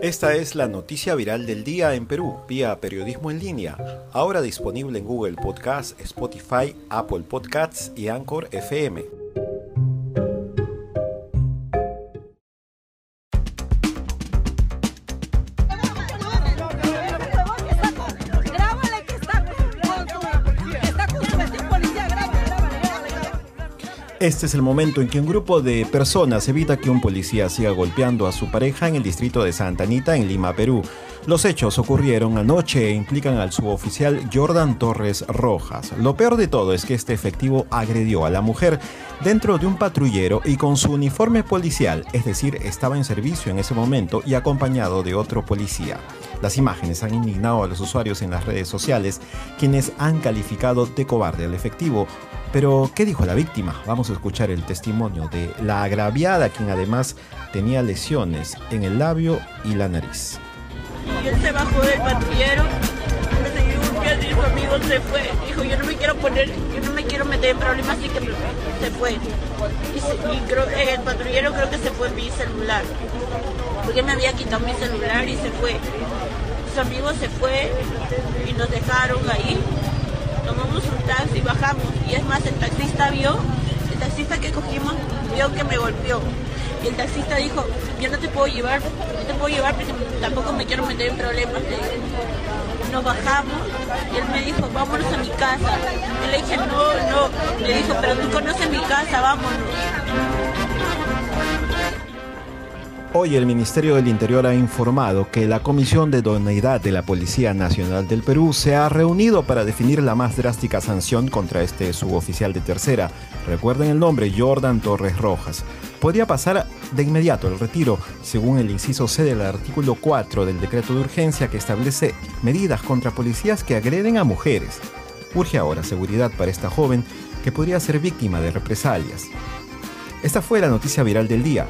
Esta es la noticia viral del día en Perú, vía periodismo en línea, ahora disponible en Google Podcast, Spotify, Apple Podcasts y Anchor FM. Este es el momento en que un grupo de personas evita que un policía siga golpeando a su pareja en el distrito de Santa Anita, en Lima, Perú. Los hechos ocurrieron anoche e implican al suboficial Jordan Torres Rojas. Lo peor de todo es que este efectivo agredió a la mujer dentro de un patrullero y con su uniforme policial, es decir, estaba en servicio en ese momento y acompañado de otro policía. Las imágenes han indignado a los usuarios en las redes sociales, quienes han calificado de cobarde al efectivo, pero, ¿qué dijo la víctima? Vamos a escuchar el testimonio de la agraviada, quien además tenía lesiones en el labio y la nariz. Y él se bajó del patrullero, y su amigo se fue. Dijo, yo no me quiero poner, yo no me quiero meter en problemas, así que se fue. Y, creo, el patrullero creo que se fue mi celular. Porque me había quitado mi celular y se fue. Su amigo se fue y nos dejaron ahí tomamos un taxi, bajamos. Y es más, el taxista vio, el taxista que cogimos vio que me golpeó. Y el taxista dijo, yo no te puedo llevar, no te puedo llevar porque tampoco me quiero meter en problemas. Nos bajamos y él me dijo, vámonos a mi casa. Y le dije, no, no. Le dijo, pero tú conoces mi casa, vámonos. Hoy el Ministerio del Interior ha informado que la Comisión de Doneidad de la Policía Nacional del Perú se ha reunido para definir la más drástica sanción contra este suboficial de tercera. Recuerden el nombre, Jordan Torres Rojas. Podría pasar de inmediato el retiro, según el inciso C del artículo 4 del decreto de urgencia que establece medidas contra policías que agreden a mujeres. Urge ahora seguridad para esta joven que podría ser víctima de represalias. Esta fue la noticia viral del día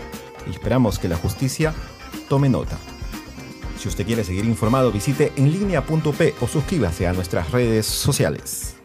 y esperamos que la justicia tome nota. Si usted quiere seguir informado, visite enlinea.p o suscríbase a nuestras redes sociales.